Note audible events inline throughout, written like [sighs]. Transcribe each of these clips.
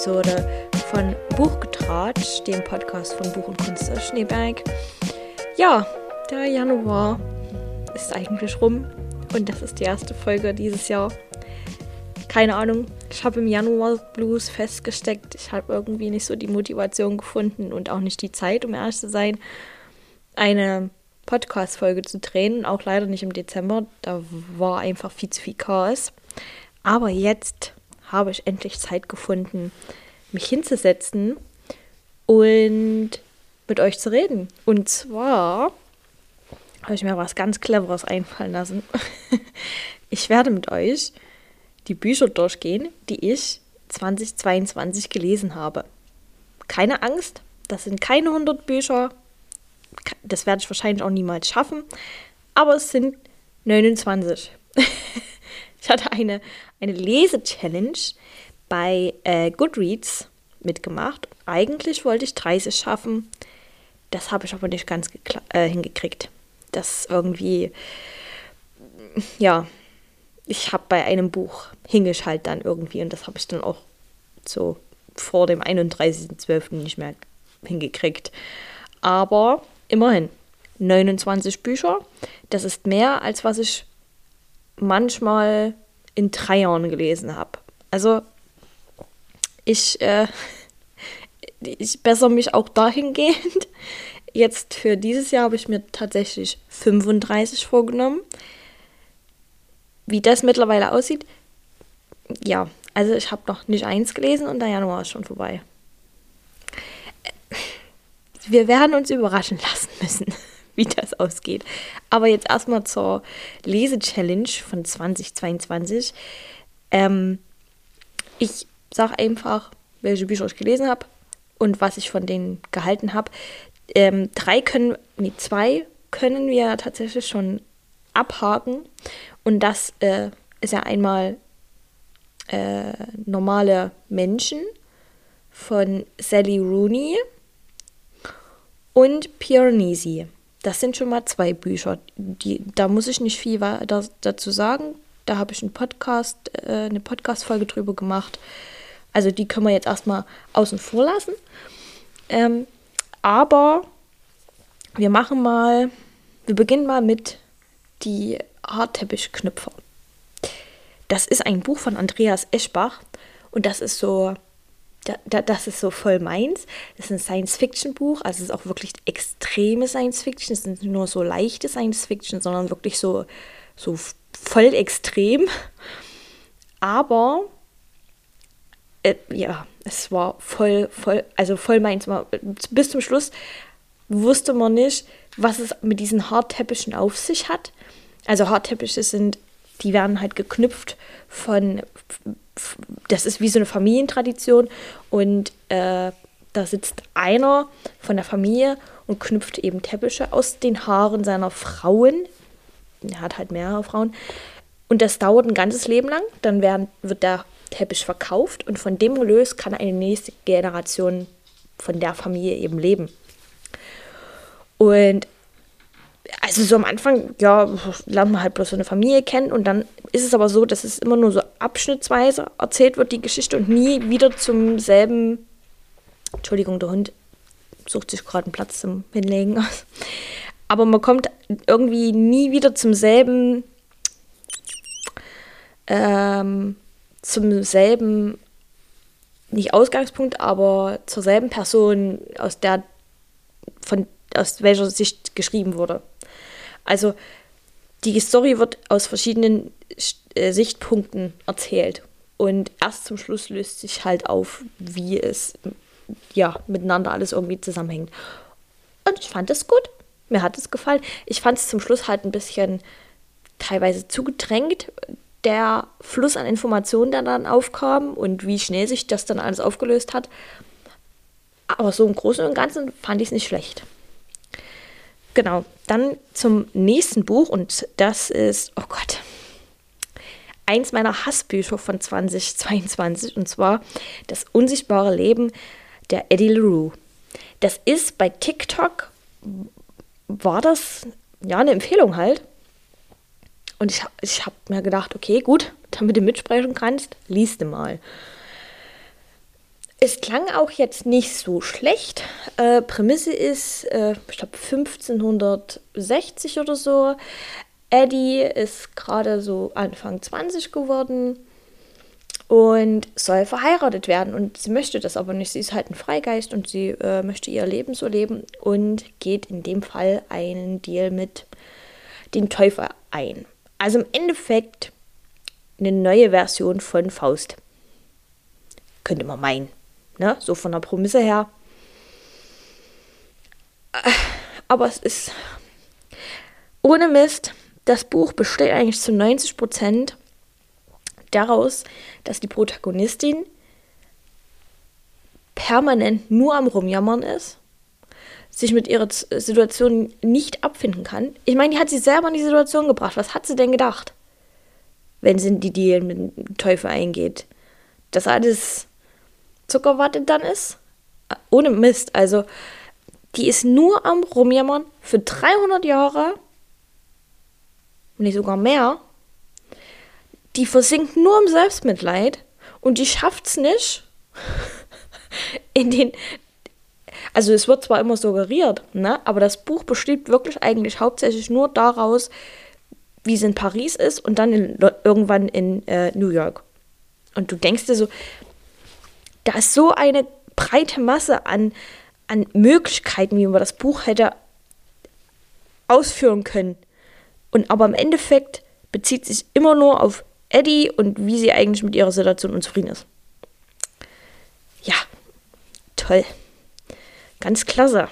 Episode von Buchgetratsch, dem Podcast von Buch und Kunst aus Schneeberg. Ja, der Januar ist eigentlich rum und das ist die erste Folge dieses Jahr. Keine Ahnung, ich habe im Januar Blues festgesteckt. Ich habe irgendwie nicht so die Motivation gefunden und auch nicht die Zeit, um ehrlich zu sein, eine Podcast-Folge zu drehen. Auch leider nicht im Dezember. Da war einfach viel zu viel Chaos. Aber jetzt habe ich endlich Zeit gefunden, mich hinzusetzen und mit euch zu reden. Und zwar habe ich mir was ganz Cleveres einfallen lassen. [laughs] ich werde mit euch die Bücher durchgehen, die ich 2022 gelesen habe. Keine Angst, das sind keine 100 Bücher. Das werde ich wahrscheinlich auch niemals schaffen. Aber es sind 29. [laughs] ich hatte eine, eine Lese-Challenge bei äh, Goodreads mitgemacht. Eigentlich wollte ich 30 schaffen. Das habe ich aber nicht ganz äh, hingekriegt. Das irgendwie, ja, ich habe bei einem Buch hing ich halt dann irgendwie und das habe ich dann auch so vor dem 31.12. nicht mehr hingekriegt. Aber immerhin 29 Bücher. Das ist mehr, als was ich manchmal in drei Jahren gelesen habe. Also ich, äh, [laughs] ich bessere mich auch dahingehend. [laughs] Jetzt für dieses Jahr habe ich mir tatsächlich 35 vorgenommen. Wie das mittlerweile aussieht, ja, also ich habe noch nicht eins gelesen und der Januar ist schon vorbei. Wir werden uns überraschen [laughs] lassen müssen, [laughs] wie das ausgeht. Aber jetzt erstmal zur Lese-Challenge von 2022. Ähm, ich sage einfach, welche Bücher ich gelesen habe und was ich von denen gehalten habe. Ähm, drei können, nee, zwei können wir tatsächlich schon abhaken. Und das äh, ist ja einmal äh, normale Menschen von Sally Rooney und Piranesi. Das sind schon mal zwei Bücher. Die, da muss ich nicht viel dazu sagen. Da habe ich einen Podcast, äh, eine Podcast-Folge drüber gemacht. Also die können wir jetzt erstmal außen vor lassen. Ähm, aber wir machen mal, wir beginnen mal mit die Hartteppichknüpfer. Das ist ein Buch von Andreas Eschbach und das ist so, da, da, das ist so voll meins. Das ist ein Science-Fiction-Buch, also es ist auch wirklich extreme Science-Fiction. Es nicht nur so leichte Science-Fiction, sondern wirklich so, so voll extrem. Aber äh, ja, es war voll, voll, also voll meins. Bis zum Schluss wusste man nicht, was es mit diesen Hartteppichen auf sich hat. Also Hartteppiche sind die werden halt geknüpft von, das ist wie so eine Familientradition und äh, da sitzt einer von der Familie und knüpft eben Teppiche aus den Haaren seiner Frauen. Er hat halt mehrere Frauen. Und das dauert ein ganzes Leben lang. Dann werden, wird der Teppich verkauft und von dem Erlös kann eine nächste Generation von der Familie eben leben. Und also so am Anfang, ja, lernt man halt bloß so eine Familie kennen und dann ist es aber so, dass es immer nur so abschnittsweise erzählt wird, die Geschichte und nie wieder zum selben. Entschuldigung, der Hund sucht sich gerade einen Platz zum Hinlegen aus. Aber man kommt irgendwie nie wieder zum selben, ähm, zum selben, nicht Ausgangspunkt, aber zur selben Person, aus der, von, aus welcher Sicht geschrieben wurde. Also die Story wird aus verschiedenen äh, Sichtpunkten erzählt. Und erst zum Schluss löst sich halt auf, wie es ja miteinander alles irgendwie zusammenhängt. Und ich fand es gut. Mir hat es gefallen. Ich fand es zum Schluss halt ein bisschen teilweise zugedrängt, der Fluss an Informationen, der dann aufkam und wie schnell sich das dann alles aufgelöst hat. Aber so im Großen und Ganzen fand ich es nicht schlecht. Genau, dann zum nächsten Buch und das ist, oh Gott, eins meiner Hassbücher von 2022 und zwar Das unsichtbare Leben der Eddie LaRue. Das ist bei TikTok, war das ja eine Empfehlung halt. Und ich, ich habe mir gedacht, okay, gut, damit du mitsprechen kannst, liest du mal. Es klang auch jetzt nicht so schlecht. Äh, Prämisse ist, äh, ich glaube 1560 oder so. Eddie ist gerade so Anfang 20 geworden und soll verheiratet werden. Und sie möchte das aber nicht. Sie ist halt ein Freigeist und sie äh, möchte ihr Leben so leben und geht in dem Fall einen Deal mit dem Teufel ein. Also im Endeffekt eine neue Version von Faust. Könnte man meinen. Ne? So von der Prämisse her. Aber es ist ohne Mist. Das Buch besteht eigentlich zu 90 Prozent daraus, dass die Protagonistin permanent nur am Rumjammern ist, sich mit ihrer Situation nicht abfinden kann. Ich meine, die hat sie selber in die Situation gebracht. Was hat sie denn gedacht, wenn sie in die Deal mit dem Teufel eingeht? Dass alles Zuckerwatte dann ist. Ohne Mist. Also, die ist nur am Rumjammern für 300 Jahre, nicht sogar mehr. Die versinkt nur im Selbstmitleid und die schafft es nicht [laughs] in den. Also es wird zwar immer suggeriert, ne, aber das Buch besteht wirklich eigentlich hauptsächlich nur daraus, wie es in Paris ist und dann in, irgendwann in äh, New York. Und du denkst dir so, da ist so eine breite Masse an, an Möglichkeiten, wie man das Buch hätte ausführen können. Und aber im Endeffekt bezieht sich immer nur auf Eddie und wie sie eigentlich mit ihrer Situation unzufrieden ist. Ja, toll. Ganz klasse.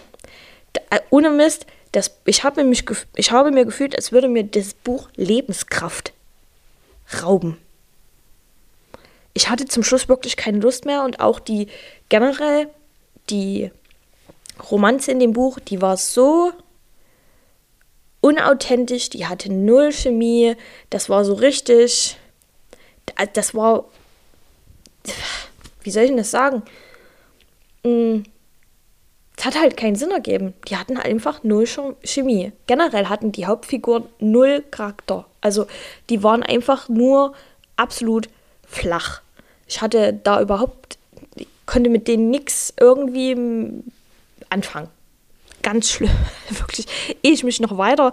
Da, äh, ohne Mist, das, ich, habe mich, ich habe mir gefühlt, als würde mir das Buch Lebenskraft rauben ich hatte zum Schluss wirklich keine Lust mehr und auch die generell die Romanze in dem Buch, die war so unauthentisch, die hatte null Chemie, das war so richtig, das war, wie soll ich denn das sagen? Mm, es hat halt keinen Sinn ergeben. Die hatten einfach null Chemie. Generell hatten die Hauptfiguren null Charakter. Also die waren einfach nur absolut flach. Ich hatte da überhaupt, ich konnte mit denen nichts irgendwie anfangen. Ganz schlimm, [laughs] wirklich. Ehe ich mich noch weiter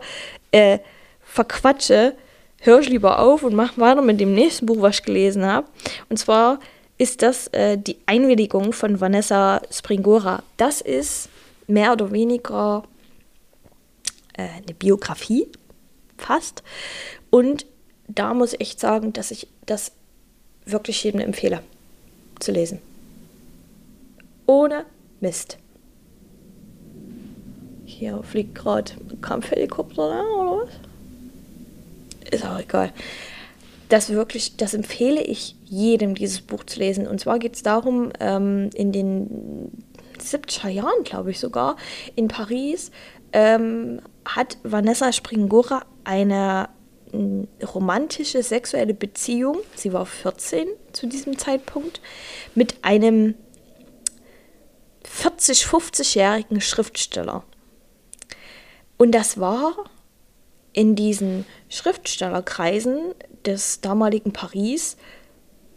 äh, verquatsche, höre ich lieber auf und mache weiter mit dem nächsten Buch, was ich gelesen habe. Und zwar ist das äh, die Einwilligung von Vanessa Springora. Das ist mehr oder weniger äh, eine Biografie, fast. Und da muss ich echt sagen, dass ich das wirklich jedem empfehle zu lesen. Ohne Mist. Hier fliegt gerade ein Kampfhelikopter ne, oder was? Ist auch egal. Das wirklich, das empfehle ich jedem, dieses Buch zu lesen. Und zwar geht es darum, ähm, in den 70er Jahren, glaube ich sogar, in Paris, ähm, hat Vanessa Springora eine romantische sexuelle Beziehung, sie war 14 zu diesem Zeitpunkt, mit einem 40, 50-jährigen Schriftsteller. Und das war in diesen Schriftstellerkreisen des damaligen Paris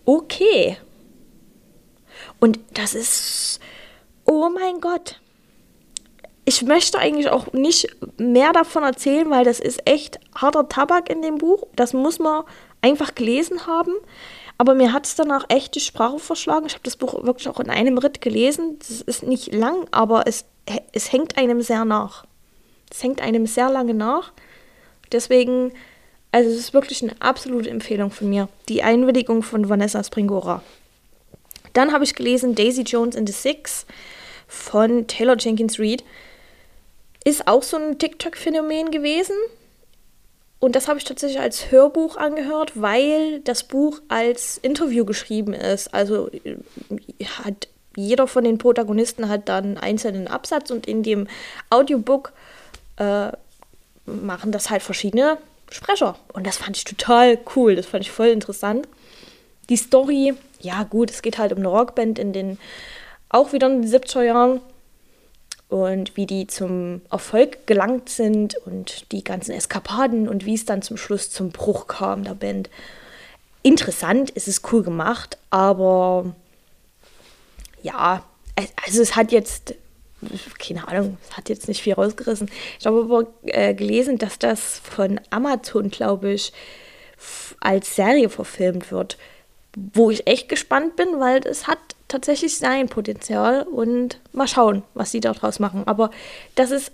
okay. Und das ist, oh mein Gott, ich möchte eigentlich auch nicht mehr davon erzählen, weil das ist echt harter Tabak in dem Buch. Das muss man einfach gelesen haben. Aber mir hat es danach echt die Sprache verschlagen. Ich habe das Buch wirklich auch in einem Ritt gelesen. Das ist nicht lang, aber es, es hängt einem sehr nach. Es hängt einem sehr lange nach. Deswegen, also es ist wirklich eine absolute Empfehlung von mir. Die Einwilligung von Vanessa Springora. Dann habe ich gelesen Daisy Jones in the Six von Taylor Jenkins Reid. Ist auch so ein TikTok-Phänomen gewesen. Und das habe ich tatsächlich als Hörbuch angehört, weil das Buch als Interview geschrieben ist. Also äh, hat jeder von den Protagonisten hat dann einen einzelnen Absatz und in dem Audiobook äh, machen das halt verschiedene Sprecher. Und das fand ich total cool. Das fand ich voll interessant. Die Story, ja gut, es geht halt um eine Rockband in den auch wieder in den 70er Jahren und wie die zum Erfolg gelangt sind und die ganzen Eskapaden und wie es dann zum Schluss zum Bruch kam der Band. Interessant, es ist cool gemacht, aber ja, also es hat jetzt, keine Ahnung, es hat jetzt nicht viel rausgerissen. Ich habe aber äh, gelesen, dass das von Amazon, glaube ich, als Serie verfilmt wird. Wo ich echt gespannt bin, weil es hat tatsächlich sein Potenzial und mal schauen, was sie daraus machen. Aber das ist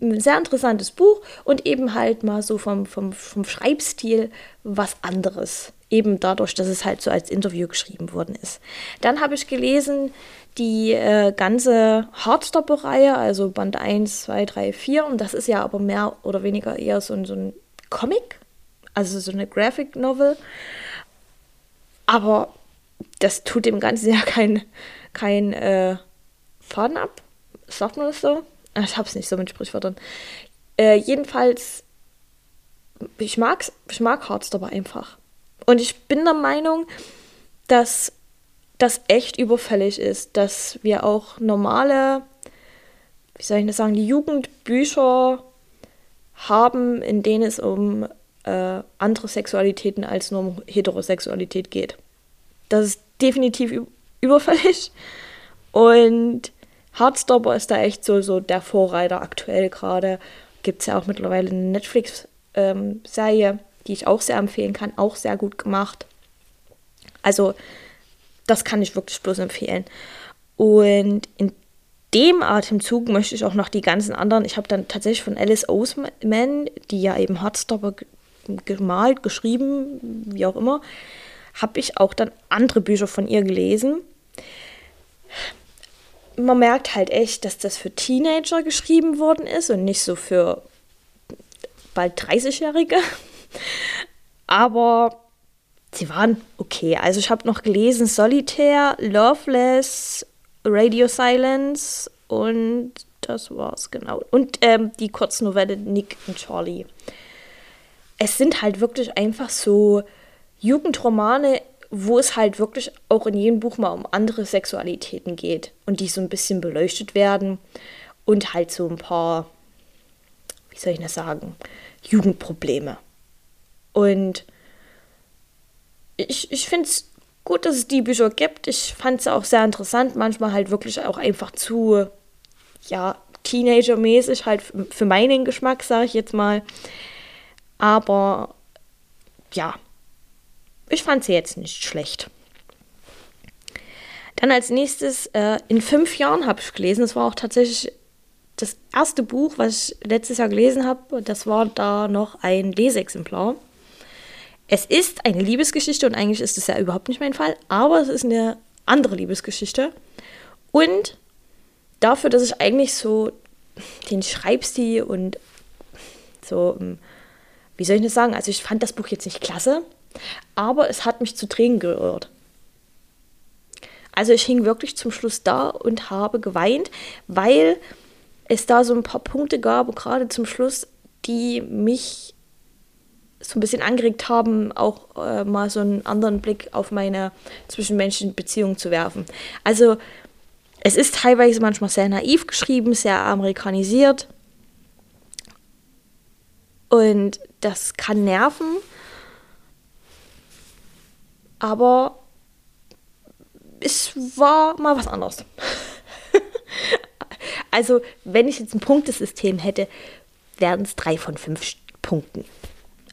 ein sehr interessantes Buch und eben halt mal so vom, vom, vom Schreibstil was anderes. Eben dadurch, dass es halt so als Interview geschrieben worden ist. Dann habe ich gelesen die äh, ganze Hardstopper-Reihe, also Band 1, 2, 3, 4. Und das ist ja aber mehr oder weniger eher so, so ein Comic, also so eine Graphic Novel. Aber das tut dem Ganzen [laughs] ja kein, kein äh, Faden ab. Sagt man das so? Ich hab's nicht so mit Sprichwörtern. Äh, jedenfalls, ich mag's, ich mag Hardstopper einfach. Und ich bin der Meinung, dass das echt überfällig ist, dass wir auch normale, wie soll ich das sagen, die Jugendbücher haben, in denen es um äh, andere Sexualitäten als nur um Heterosexualität geht. Das [laughs] ist definitiv überfällig. Und Heartstopper ist da echt so, so der Vorreiter aktuell gerade. Gibt es ja auch mittlerweile eine Netflix-Serie, ähm, die ich auch sehr empfehlen kann, auch sehr gut gemacht. Also, das kann ich wirklich bloß empfehlen. Und in dem Atemzug möchte ich auch noch die ganzen anderen. Ich habe dann tatsächlich von Alice Oseman, die ja eben Heartstopper gemalt, geschrieben, wie auch immer, habe ich auch dann andere Bücher von ihr gelesen man merkt halt echt, dass das für Teenager geschrieben worden ist und nicht so für bald 30-Jährige. Aber sie waren okay. Also ich habe noch gelesen Solitaire, Loveless, Radio Silence und das war's genau. Und ähm, die Kurznovelle Nick und Charlie. Es sind halt wirklich einfach so Jugendromane wo es halt wirklich auch in jedem Buch mal um andere Sexualitäten geht und die so ein bisschen beleuchtet werden und halt so ein paar, wie soll ich das sagen, Jugendprobleme. Und ich, ich finde es gut, dass es die Bücher gibt. Ich fand es auch sehr interessant, manchmal halt wirklich auch einfach zu, ja, Teenager-mäßig, halt für meinen Geschmack, sage ich jetzt mal. Aber ja, ich fand sie jetzt nicht schlecht. Dann als nächstes, äh, in fünf Jahren habe ich gelesen. Das war auch tatsächlich das erste Buch, was ich letztes Jahr gelesen habe. Das war da noch ein Leseexemplar. Es ist eine Liebesgeschichte und eigentlich ist es ja überhaupt nicht mein Fall, aber es ist eine andere Liebesgeschichte. Und dafür, dass ich eigentlich so den Schreibstil und so, ähm, wie soll ich das sagen? Also ich fand das Buch jetzt nicht klasse, aber es hat mich zu Tränen gerührt. Also ich hing wirklich zum Schluss da und habe geweint, weil es da so ein paar Punkte gab, gerade zum Schluss, die mich so ein bisschen angeregt haben, auch äh, mal so einen anderen Blick auf meine zwischenmenschlichen Beziehungen zu werfen. Also es ist teilweise manchmal sehr naiv geschrieben, sehr amerikanisiert. Und das kann nerven aber es war mal was anderes. [laughs] also, wenn ich jetzt ein Punktesystem hätte, wären es drei von fünf Punkten.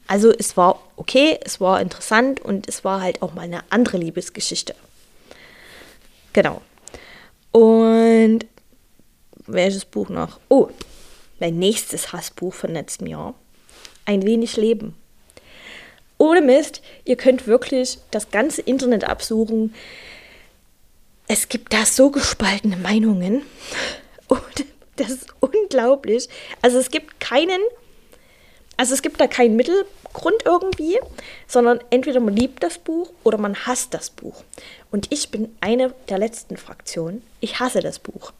Also, es war okay, es war interessant und es war halt auch mal eine andere Liebesgeschichte. Genau. Und welches Buch noch? Oh, mein nächstes Hassbuch von letztem Jahr. Ein wenig Leben ohne Mist, ihr könnt wirklich das ganze Internet absuchen. Es gibt da so gespaltene Meinungen. Und das ist unglaublich. Also es gibt keinen, also es gibt da keinen Mittelgrund irgendwie, sondern entweder man liebt das Buch oder man hasst das Buch. Und ich bin eine der letzten Fraktionen. Ich hasse das Buch.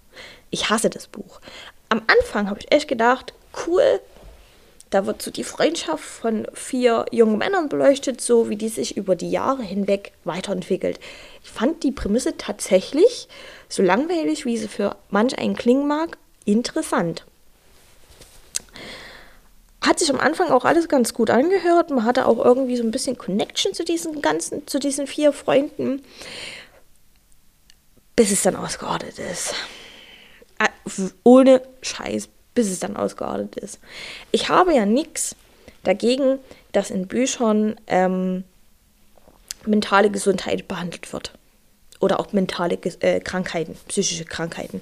Ich hasse das Buch. Am Anfang habe ich echt gedacht, cool, da wird so die Freundschaft von vier jungen Männern beleuchtet, so wie die sich über die Jahre hinweg weiterentwickelt. Ich fand die Prämisse tatsächlich, so langweilig wie sie für manch einen klingen mag, interessant. Hat sich am Anfang auch alles ganz gut angehört. Man hatte auch irgendwie so ein bisschen Connection zu diesen ganzen, zu diesen vier Freunden. bis es dann ausgeordnet ist. Äh, ohne Scheiß, bis es dann ausgeordnet ist. Ich habe ja nichts dagegen, dass in Büchern ähm, mentale Gesundheit behandelt wird. Oder auch mentale äh, Krankheiten, psychische Krankheiten.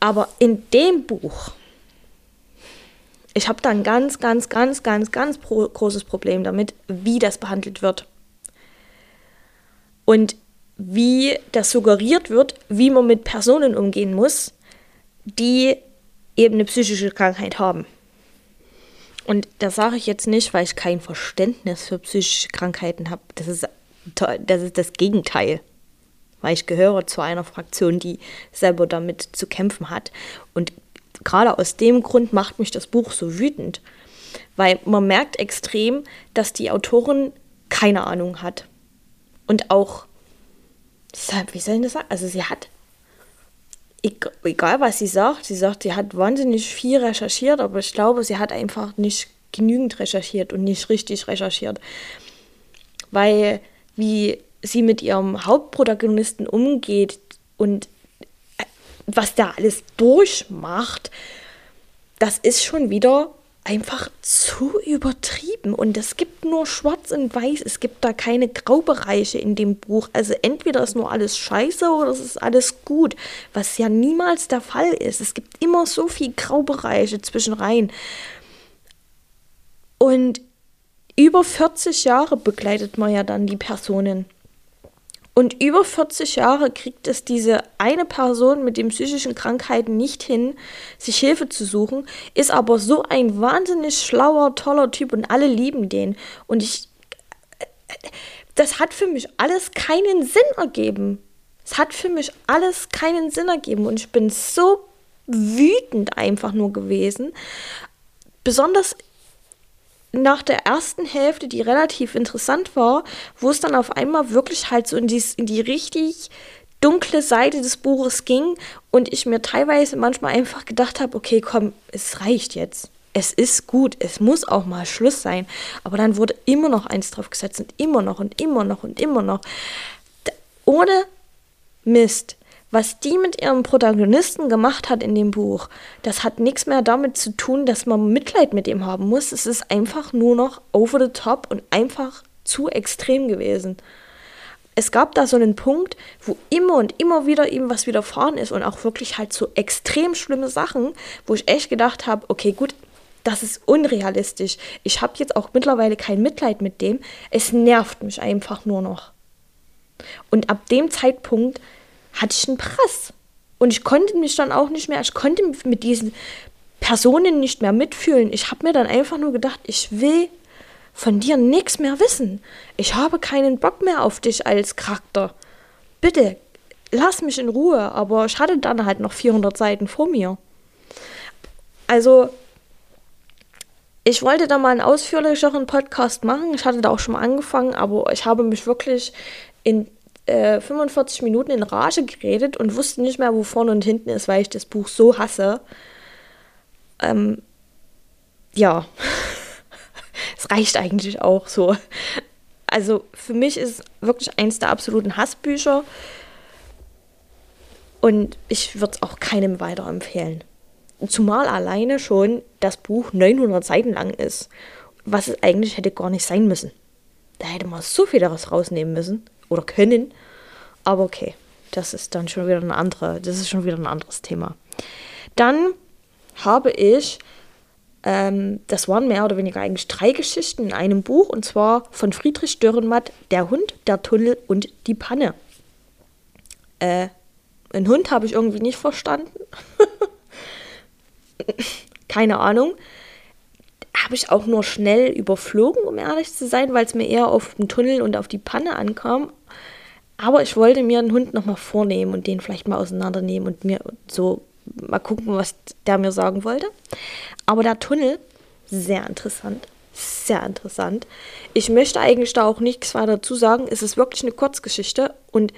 Aber in dem Buch, ich habe da ein ganz, ganz, ganz, ganz, ganz pro großes Problem damit, wie das behandelt wird. Und wie das suggeriert wird, wie man mit Personen umgehen muss, die eben eine psychische Krankheit haben. Und das sage ich jetzt nicht, weil ich kein Verständnis für psychische Krankheiten habe. Das ist, das ist das Gegenteil. Weil ich gehöre zu einer Fraktion, die selber damit zu kämpfen hat. Und gerade aus dem Grund macht mich das Buch so wütend. Weil man merkt extrem, dass die Autorin keine Ahnung hat. Und auch, wie soll ich das sagen? Also sie hat egal was sie sagt, sie sagt, sie hat wahnsinnig viel recherchiert, aber ich glaube, sie hat einfach nicht genügend recherchiert und nicht richtig recherchiert. Weil wie sie mit ihrem Hauptprotagonisten umgeht und äh, was der alles durchmacht, das ist schon wieder einfach zu übertrieben und es gibt nur schwarz und weiß, es gibt da keine Graubereiche in dem Buch. Also entweder ist nur alles scheiße oder es ist alles gut, was ja niemals der Fall ist. Es gibt immer so viel Graubereiche zwischen rein. Und über 40 Jahre begleitet man ja dann die Personen. Und über 40 Jahre kriegt es diese eine Person mit den psychischen Krankheiten nicht hin, sich Hilfe zu suchen, ist aber so ein wahnsinnig schlauer, toller Typ und alle lieben den. Und ich. Das hat für mich alles keinen Sinn ergeben. Es hat für mich alles keinen Sinn ergeben. Und ich bin so wütend einfach nur gewesen. Besonders nach der ersten Hälfte, die relativ interessant war, wo es dann auf einmal wirklich halt so in die, in die richtig dunkle Seite des Buches ging und ich mir teilweise manchmal einfach gedacht habe, okay, komm, es reicht jetzt. Es ist gut, es muss auch mal Schluss sein. Aber dann wurde immer noch eins drauf gesetzt und immer noch und immer noch und immer noch. Ohne Mist was die mit ihrem Protagonisten gemacht hat in dem Buch, das hat nichts mehr damit zu tun, dass man Mitleid mit ihm haben muss. Es ist einfach nur noch over the top und einfach zu extrem gewesen. Es gab da so einen Punkt, wo immer und immer wieder ihm was widerfahren ist und auch wirklich halt so extrem schlimme Sachen, wo ich echt gedacht habe, okay, gut, das ist unrealistisch. Ich habe jetzt auch mittlerweile kein Mitleid mit dem. Es nervt mich einfach nur noch. Und ab dem Zeitpunkt hatte ich einen Press. Und ich konnte mich dann auch nicht mehr, ich konnte mit diesen Personen nicht mehr mitfühlen. Ich habe mir dann einfach nur gedacht, ich will von dir nichts mehr wissen. Ich habe keinen Bock mehr auf dich als Charakter. Bitte, lass mich in Ruhe. Aber ich hatte dann halt noch 400 Seiten vor mir. Also, ich wollte da mal einen ausführlicheren Podcast machen. Ich hatte da auch schon mal angefangen, aber ich habe mich wirklich in 45 äh, Minuten in Rage geredet und wusste nicht mehr, wo vorne und hinten ist, weil ich das Buch so hasse. Ähm, ja, [laughs] es reicht eigentlich auch so. Also für mich ist es wirklich eins der absoluten Hassbücher und ich würde es auch keinem weiterempfehlen. Zumal alleine schon das Buch 900 Seiten lang ist, was es eigentlich hätte gar nicht sein müssen. Da hätte man so viel daraus rausnehmen müssen oder können. Aber okay, das ist dann schon wieder ein andere, das ist schon wieder ein anderes Thema. Dann habe ich, ähm, das waren mehr oder weniger eigentlich drei Geschichten in einem Buch, und zwar von Friedrich Dürrenmatt, Der Hund, der Tunnel und die Panne. Äh, einen Hund habe ich irgendwie nicht verstanden. [laughs] Keine Ahnung habe ich auch nur schnell überflogen, um ehrlich zu sein, weil es mir eher auf den Tunnel und auf die Panne ankam. Aber ich wollte mir einen Hund nochmal vornehmen und den vielleicht mal auseinandernehmen und mir so mal gucken, was der mir sagen wollte. Aber der Tunnel, sehr interessant. Sehr interessant. Ich möchte eigentlich da auch nichts weiter dazu sagen. Es ist wirklich eine Kurzgeschichte und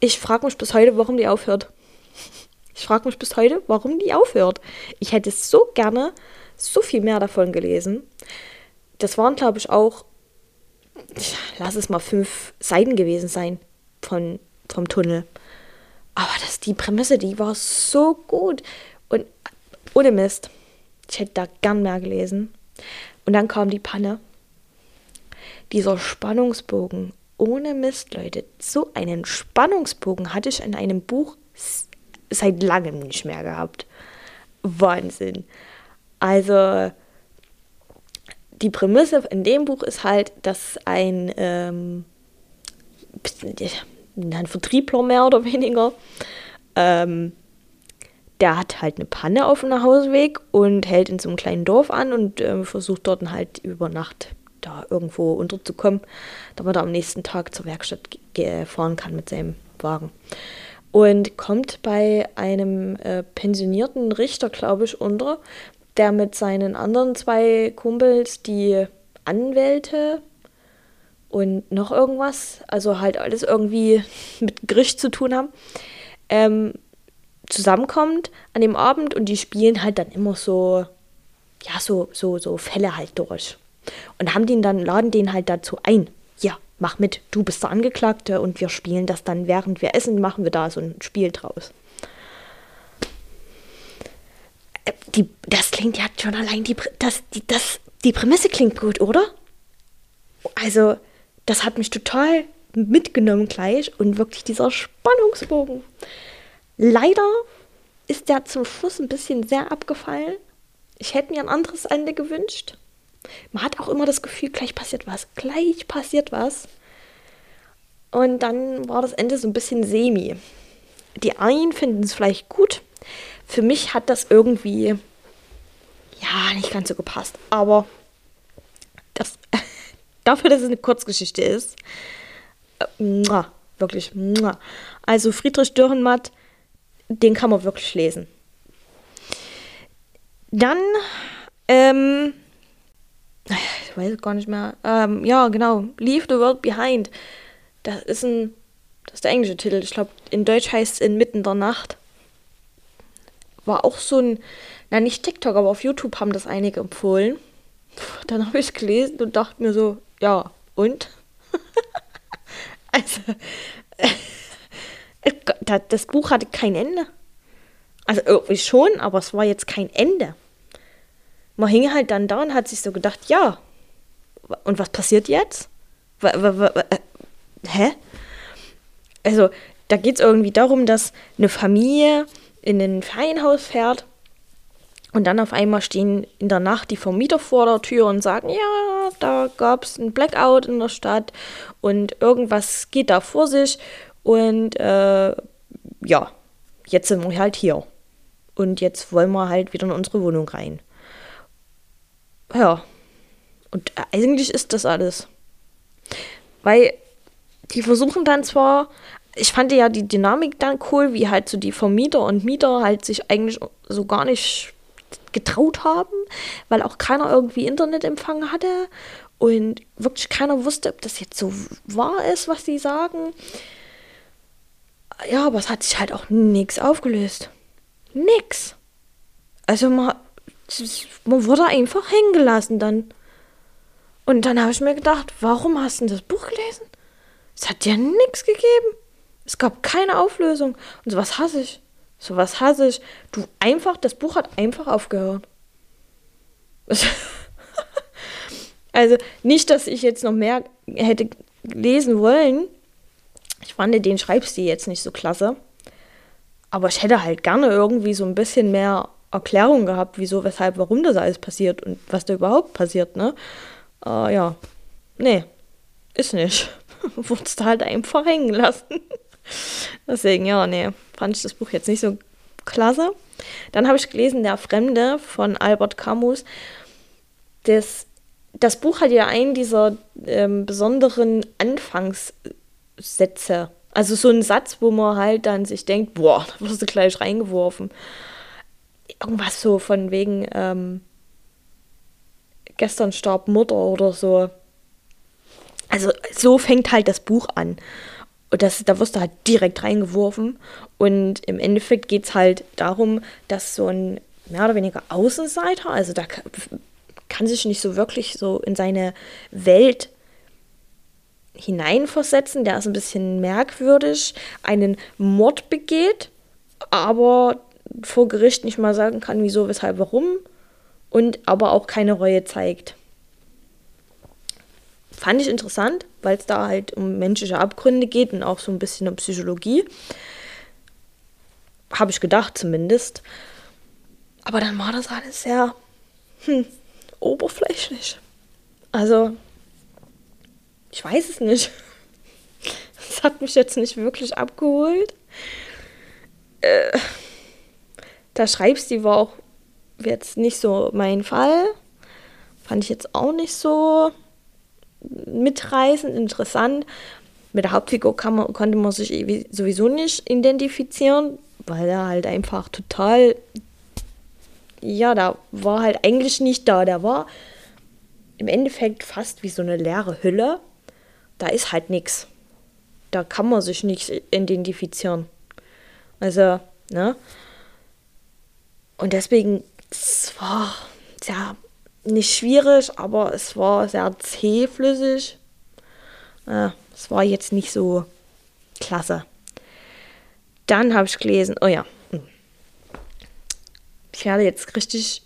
ich frage mich bis heute, warum die aufhört. [laughs] Ich frage mich bis heute, warum die aufhört. Ich hätte so gerne so viel mehr davon gelesen. Das waren, glaube ich, auch, lass es mal fünf Seiten gewesen sein von vom Tunnel. Aber das, die Prämisse, die war so gut. Und ohne Mist, ich hätte da gern mehr gelesen. Und dann kam die Panne. Dieser Spannungsbogen. Ohne Mist, Leute. So einen Spannungsbogen hatte ich in einem Buch seit langem nicht mehr gehabt. Wahnsinn. Also, die Prämisse in dem Buch ist halt, dass ein, ähm, ein Vertriebler mehr oder weniger, ähm, der hat halt eine Panne auf dem Nachhauseweg und hält in so einem kleinen Dorf an und äh, versucht dort halt über Nacht da irgendwo unterzukommen, damit er am nächsten Tag zur Werkstatt fahren kann mit seinem Wagen. Und kommt bei einem äh, pensionierten Richter, glaube ich, unter, der mit seinen anderen zwei Kumpels, die Anwälte und noch irgendwas, also halt alles irgendwie [laughs] mit Gericht zu tun haben, ähm, zusammenkommt an dem Abend und die spielen halt dann immer so, ja, so, so, so Fälle halt durch. Und haben den dann, laden den halt dazu ein. Ja, mach mit, du bist der Angeklagte und wir spielen das dann, während wir essen, machen wir da so ein Spiel draus. Äh, die, das klingt ja schon allein, die, das, die, das, die Prämisse klingt gut, oder? Also, das hat mich total mitgenommen gleich und wirklich dieser Spannungsbogen. Leider ist der zum Schluss ein bisschen sehr abgefallen. Ich hätte mir ein anderes Ende gewünscht. Man hat auch immer das Gefühl, gleich passiert was, gleich passiert was. Und dann war das Ende so ein bisschen semi. Die einen finden es vielleicht gut. Für mich hat das irgendwie, ja, nicht ganz so gepasst. Aber das, [laughs] dafür, dass es eine Kurzgeschichte ist, äh, wirklich, also Friedrich Dürrenmatt, den kann man wirklich lesen. Dann, ähm, ich weiß gar nicht mehr. Ähm, ja, genau. Leave the World Behind. Das ist ein, das ist der englische Titel. Ich glaube, in Deutsch heißt es Inmitten der Nacht. War auch so ein, na nicht TikTok, aber auf YouTube haben das einige empfohlen. [laughs] Dann habe ich es gelesen und dachte mir so, ja, und? [laughs] also, [laughs] das Buch hatte kein Ende. Also irgendwie schon, aber es war jetzt kein Ende man hing halt dann da und hat sich so gedacht, ja, und was passiert jetzt? Hä? Also, da geht es irgendwie darum, dass eine Familie in ein Ferienhaus fährt und dann auf einmal stehen in der Nacht die Vermieter vor der Tür und sagen, ja, da gab es ein Blackout in der Stadt und irgendwas geht da vor sich und äh, ja, jetzt sind wir halt hier. Und jetzt wollen wir halt wieder in unsere Wohnung rein. Ja. Und eigentlich ist das alles. Weil die versuchen dann zwar, ich fand ja die Dynamik dann cool, wie halt so die Vermieter und Mieter halt sich eigentlich so gar nicht getraut haben, weil auch keiner irgendwie Internetempfang hatte und wirklich keiner wusste, ob das jetzt so wahr ist, was sie sagen. Ja, aber es hat sich halt auch nichts aufgelöst. Nix. Also man, man wurde einfach hängen gelassen dann. Und dann habe ich mir gedacht, warum hast du das Buch gelesen? Es hat ja nichts gegeben. Es gab keine Auflösung. Und sowas hasse ich. Sowas hasse ich. Du einfach, das Buch hat einfach aufgehört. [laughs] also nicht, dass ich jetzt noch mehr hätte lesen wollen. Ich fand den Schreibstil jetzt nicht so klasse. Aber ich hätte halt gerne irgendwie so ein bisschen mehr Erklärung gehabt, wieso, weshalb, warum das alles passiert und was da überhaupt passiert, ne? Äh, ja, nee, ist nicht. [laughs] Wurdest du halt einfach hängen lassen. Deswegen, ja, nee, fand ich das Buch jetzt nicht so klasse. Dann habe ich gelesen Der Fremde von Albert Camus. Das, das Buch hat ja einen dieser ähm, besonderen Anfangssätze. Also so ein Satz, wo man halt dann sich denkt, boah, da wirst du gleich reingeworfen irgendwas so von wegen, ähm, gestern starb Mutter oder so. Also so fängt halt das Buch an. Und das, da wirst du halt direkt reingeworfen. Und im Endeffekt geht es halt darum, dass so ein mehr oder weniger Außenseiter, also da kann, kann sich nicht so wirklich so in seine Welt hineinversetzen, der ist ein bisschen merkwürdig, einen Mord begeht, aber vor Gericht nicht mal sagen kann, wieso, weshalb, warum und aber auch keine Reue zeigt. Fand ich interessant, weil es da halt um menschliche Abgründe geht und auch so ein bisschen um Psychologie. Habe ich gedacht zumindest. Aber dann war das alles sehr hm, oberflächlich. Also, ich weiß es nicht. [laughs] Das hat mich jetzt nicht wirklich abgeholt. Äh, der Schreibstil war auch jetzt nicht so mein Fall. Fand ich jetzt auch nicht so mitreißend, interessant. Mit der Hauptfigur man, konnte man sich sowieso nicht identifizieren, weil er halt einfach total, ja, da war halt eigentlich nicht da. Der war im Endeffekt fast wie so eine leere Hülle. Da ist halt nichts. Da kann man sich nicht identifizieren. Also, ne? Und deswegen, es war sehr nicht schwierig, aber es war sehr zähflüssig. Äh, es war jetzt nicht so klasse. Dann habe ich gelesen, oh ja, hm. ich werde jetzt richtig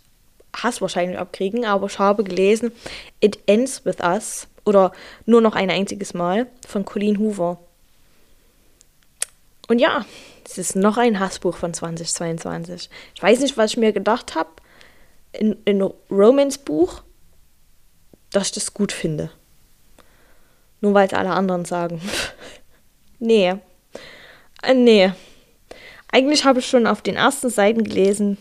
Hass wahrscheinlich abkriegen, aber ich habe gelesen It Ends With Us oder nur noch ein einziges Mal von Colleen Hoover. Und ja, es ist noch ein Hassbuch von 2022. Ich weiß nicht, was ich mir gedacht habe in, in Romance-Buch, dass ich das gut finde. Nur weil es alle anderen sagen. [laughs] nee. Äh, nee. Eigentlich habe ich schon auf den ersten Seiten gelesen,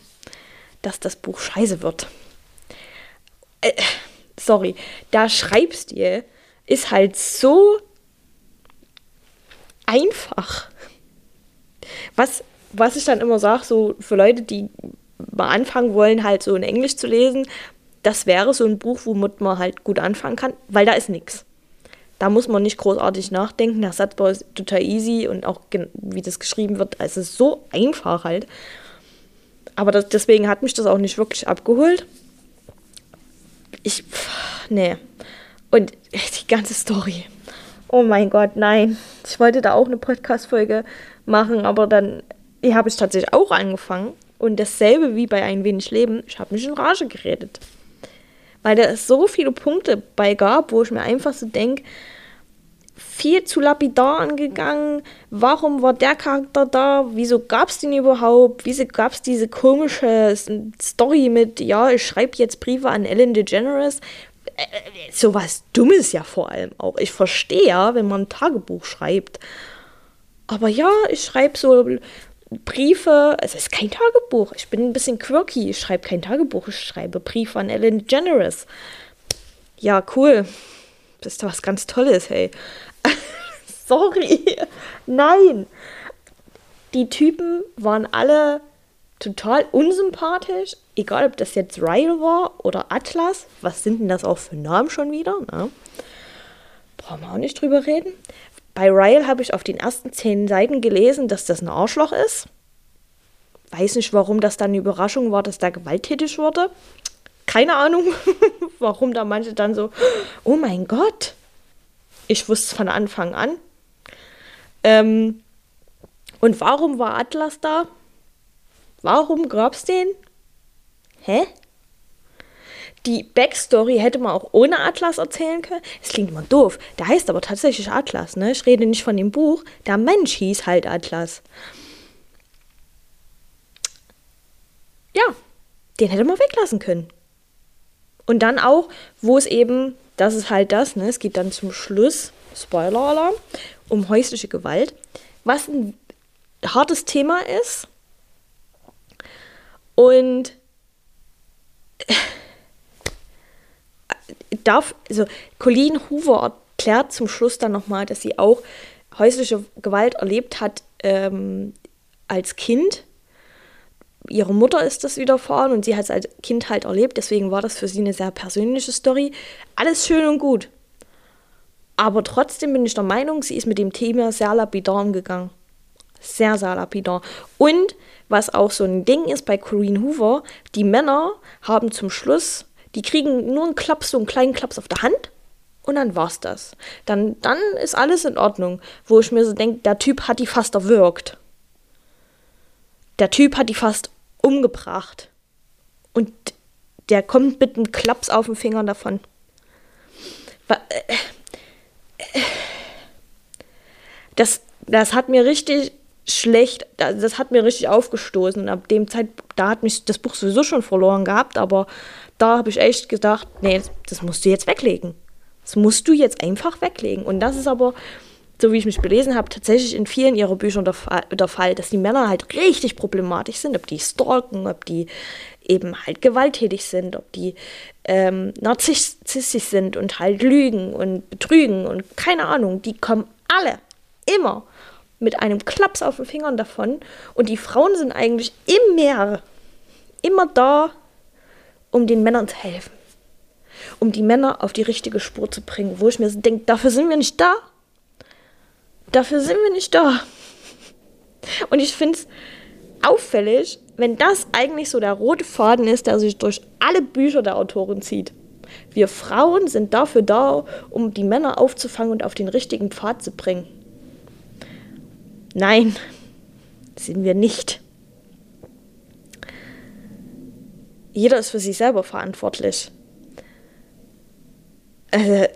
dass das Buch scheiße wird. Äh, sorry, der Schreibstil ist halt so einfach. Was, was ich dann immer sage, so für Leute, die mal anfangen wollen, halt so in Englisch zu lesen, das wäre so ein Buch, womit man halt gut anfangen kann, weil da ist nichts. Da muss man nicht großartig nachdenken. Der Satzbau ist total easy und auch wie das geschrieben wird, es ist so einfach halt. Aber das, deswegen hat mich das auch nicht wirklich abgeholt. Ich, nee. Und [laughs] die ganze Story. Oh mein Gott, nein. Ich wollte da auch eine Podcast-Folge machen, aber dann habe ich tatsächlich auch angefangen. Und dasselbe wie bei Ein wenig Leben, ich habe mich in Rage geredet. Weil da so viele Punkte bei gab, wo ich mir einfach so denke, viel zu lapidar angegangen. Warum war der Charakter da? Wieso gab es den überhaupt? Wieso gab es diese komische Story mit, ja, ich schreibe jetzt Briefe an Ellen DeGeneres? Äh, äh, sowas Dummes ja vor allem auch. Ich verstehe ja, wenn man ein Tagebuch schreibt. Aber ja, ich schreibe so Briefe, es ist kein Tagebuch. Ich bin ein bisschen quirky. Ich schreibe kein Tagebuch, ich schreibe Briefe an Ellen DeGeneres. Ja, cool. Das ist was ganz Tolles, hey. [laughs] Sorry. Nein. Die Typen waren alle total unsympathisch. Egal, ob das jetzt Ryle war oder Atlas. Was sind denn das auch für Namen schon wieder? Na? Brauchen wir auch nicht drüber reden. Bei Ryle habe ich auf den ersten zehn Seiten gelesen, dass das ein Arschloch ist. Weiß nicht, warum das dann eine Überraschung war, dass da gewalttätig wurde. Keine Ahnung, [laughs] warum da manche dann so, oh mein Gott. Ich wusste es von Anfang an. Ähm, und warum war Atlas da? Warum gab es den? Hä? Die Backstory hätte man auch ohne Atlas erzählen können. Es klingt immer doof. Der heißt aber tatsächlich Atlas, ne? Ich rede nicht von dem Buch. Der Mensch hieß halt Atlas. Ja, den hätte man weglassen können. Und dann auch, wo es eben, das ist halt das, ne? Es geht dann zum Schluss, Spoiler-Alarm, um häusliche Gewalt. Was ein hartes Thema ist. Und darf, also Colleen Hoover erklärt zum Schluss dann nochmal, dass sie auch häusliche Gewalt erlebt hat ähm, als Kind. Ihre Mutter ist das widerfahren und sie hat es als Kind halt erlebt, deswegen war das für sie eine sehr persönliche Story. Alles schön und gut. Aber trotzdem bin ich der Meinung, sie ist mit dem Thema sehr lapidar umgegangen. Sehr, sehr lapidar. Und was auch so ein Ding ist bei Corinne Hoover, die Männer haben zum Schluss die kriegen nur einen Klaps, so einen kleinen Klaps auf der Hand und dann war's das. Dann, dann ist alles in Ordnung, wo ich mir so denke, der Typ hat die fast erwürgt. Der Typ hat die fast umgebracht. Und der kommt mit einem Klaps auf den Fingern davon. Äh, das, das hat mir richtig schlecht, das hat mir richtig aufgestoßen. Und ab dem Zeit, da hat mich das Buch sowieso schon verloren gehabt, aber da habe ich echt gedacht, nee, das musst du jetzt weglegen. Das musst du jetzt einfach weglegen. Und das ist aber, so wie ich mich belesen habe, tatsächlich in vielen ihrer Bücher der, der Fall, dass die Männer halt richtig problematisch sind, ob die stalken, ob die eben halt gewalttätig sind, ob die ähm, narzisstisch sind und halt lügen und betrügen und keine Ahnung, die kommen alle immer mit einem Klaps auf den Fingern davon und die Frauen sind eigentlich im immer da, um den Männern zu helfen um die Männer auf die richtige Spur zu bringen, wo ich mir denke, dafür sind wir nicht da. Dafür sind wir nicht da. Und ich finde es auffällig, wenn das eigentlich so der rote Faden ist, der sich durch alle Bücher der Autorin zieht. Wir Frauen sind dafür da, um die Männer aufzufangen und auf den richtigen Pfad zu bringen. Nein, sind wir nicht. Jeder ist für sich selber verantwortlich. Äh,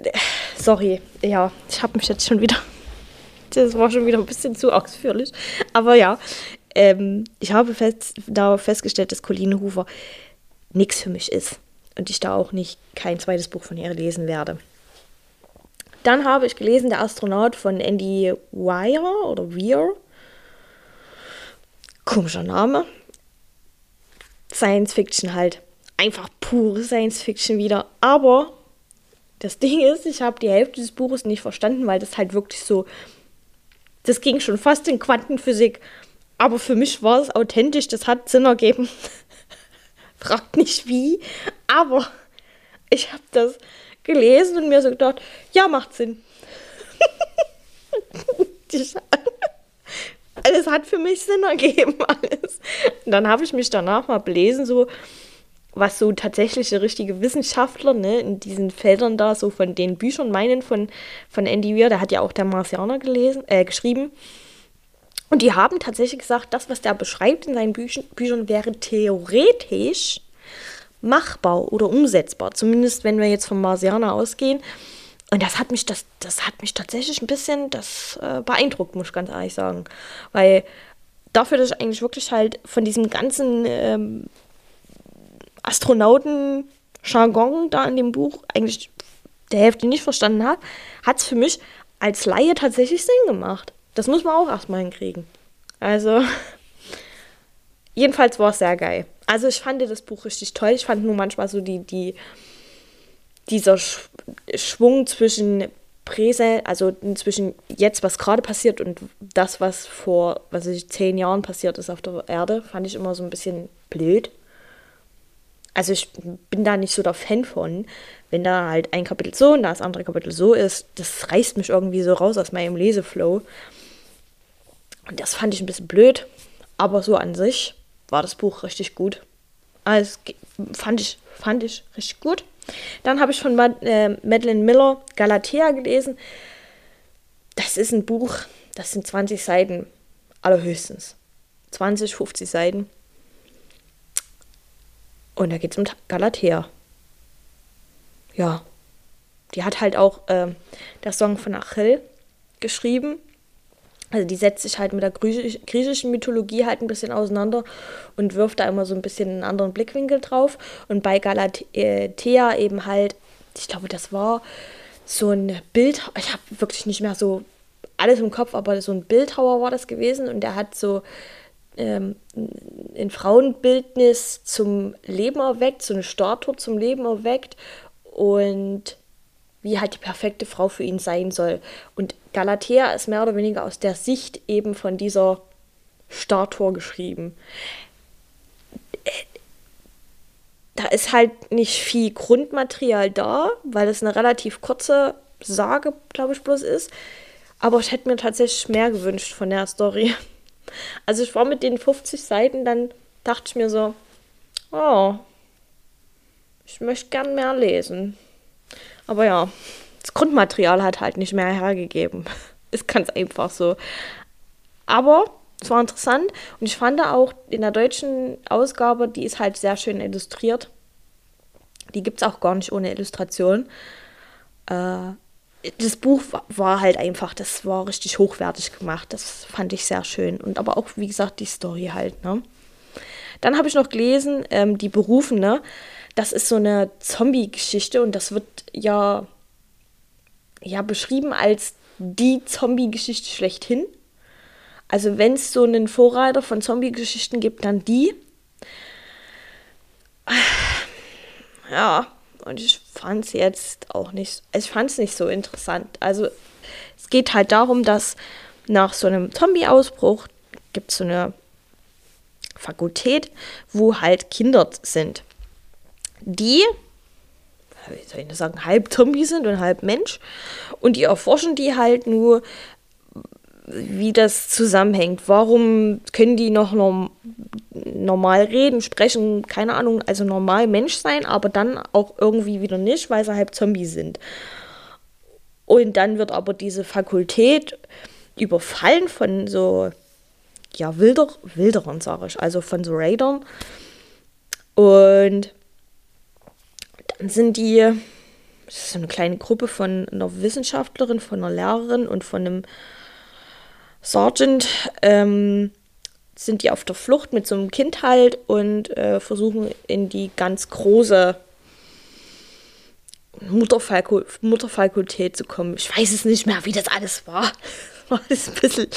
sorry, ja, ich habe mich jetzt schon wieder. [laughs] Das war schon wieder ein bisschen zu ausführlich. Aber ja, ähm, ich habe fest, da festgestellt, dass Colleen Hoover nichts für mich ist. Und ich da auch nicht kein zweites Buch von ihr lesen werde. Dann habe ich gelesen Der Astronaut von Andy Weir oder Weir. Komischer Name. Science Fiction halt. Einfach pure Science Fiction wieder. Aber das [laughs] Ding ist, ich habe die Hälfte des Buches nicht verstanden, weil das halt wirklich so. Das ging schon fast in Quantenphysik. Aber für mich war es authentisch, das hat Sinn ergeben. [laughs] Fragt nicht wie, aber ich habe das gelesen und mir so gedacht, ja, macht Sinn. [laughs] es hat für mich Sinn ergeben, [laughs] alles. Und dann habe ich mich danach mal belesen, so, was so tatsächliche richtige Wissenschaftler ne, in diesen Feldern da, so von den Büchern meinen von, von Andy Weir, der hat ja auch der Marcianer gelesen, äh, geschrieben. Und die haben tatsächlich gesagt, das, was der beschreibt in seinen Büchern, Büchern, wäre theoretisch machbar oder umsetzbar. Zumindest wenn wir jetzt vom Marcianer ausgehen. Und das hat mich, das, das hat mich tatsächlich ein bisschen das äh, beeindruckt, muss ich ganz ehrlich sagen. Weil dafür, dass ich eigentlich wirklich halt von diesem ganzen ähm, Astronauten-Jargon da in dem Buch eigentlich der Hälfte nicht verstanden habe, hat es für mich als Laie tatsächlich Sinn gemacht. Das muss man auch erstmal hinkriegen. Also, [laughs] jedenfalls war es sehr geil. Also, ich fand das Buch richtig toll. Ich fand nur manchmal so die, die, dieser Schwung zwischen Präse, also zwischen jetzt, was gerade passiert und das, was vor, was ich, zehn Jahren passiert ist auf der Erde, fand ich immer so ein bisschen blöd. Also ich bin da nicht so der Fan von, wenn da halt ein Kapitel so und das andere Kapitel so ist. Das reißt mich irgendwie so raus aus meinem Leseflow. Und das fand ich ein bisschen blöd. Aber so an sich war das Buch richtig gut. Also fand ich, fand ich richtig gut. Dann habe ich von Mad äh, Madeleine Miller Galatea gelesen. Das ist ein Buch, das sind 20 Seiten allerhöchstens. 20, 50 Seiten. Und da geht es um Galatea. Ja. Die hat halt auch äh, der Song von Achill geschrieben. Also die setzt sich halt mit der griechisch, griechischen Mythologie halt ein bisschen auseinander und wirft da immer so ein bisschen einen anderen Blickwinkel drauf. Und bei Galatea eben halt, ich glaube, das war so ein Bild, ich habe wirklich nicht mehr so alles im Kopf, aber so ein Bildhauer war das gewesen und der hat so ähm, ein Frauenbildnis zum Leben erweckt, so eine Statue zum Leben erweckt und wie halt die perfekte Frau für ihn sein soll. Und Galatea ist mehr oder weniger aus der Sicht eben von dieser Statue geschrieben. Da ist halt nicht viel Grundmaterial da, weil es eine relativ kurze Sage, glaube ich, bloß ist. Aber ich hätte mir tatsächlich mehr gewünscht von der Story. [laughs] Also ich war mit den 50 Seiten, dann dachte ich mir so, oh, ich möchte gern mehr lesen. Aber ja, das Grundmaterial hat halt nicht mehr hergegeben. [laughs] Ist ganz einfach so. Aber es war interessant und ich fand auch in der deutschen Ausgabe, die ist halt sehr schön illustriert. Die gibt es auch gar nicht ohne Illustration. Äh, das Buch war halt einfach, das war richtig hochwertig gemacht. Das fand ich sehr schön. Und aber auch, wie gesagt, die Story halt. Ne? Dann habe ich noch gelesen, ähm, Die Berufene. Das ist so eine Zombie-Geschichte und das wird ja, ja beschrieben als die Zombie-Geschichte schlechthin. Also wenn es so einen Vorreiter von Zombie-Geschichten gibt, dann die. [sighs] Ja, und ich fand es jetzt auch nicht, ich fand es nicht so interessant. Also es geht halt darum, dass nach so einem Zombie-Ausbruch gibt es so eine Fakultät, wo halt Kinder sind, die, wie soll ich das sagen, halb Zombie sind und halb Mensch. Und die erforschen die halt nur, wie das zusammenhängt. Warum können die noch norm normal reden, sprechen, keine Ahnung, also normal Mensch sein, aber dann auch irgendwie wieder nicht, weil sie halb Zombie sind. Und dann wird aber diese Fakultät überfallen von so, ja, Wilder, Wilderern, sage ich, also von so Raidern. Und dann sind die, das ist so eine kleine Gruppe von einer Wissenschaftlerin, von einer Lehrerin und von einem Sergeant ähm, sind die auf der Flucht mit so einem Kind halt und äh, versuchen in die ganz große Mutterfakultät zu kommen. Ich weiß es nicht mehr, wie das alles war. [laughs] war das ein bisschen.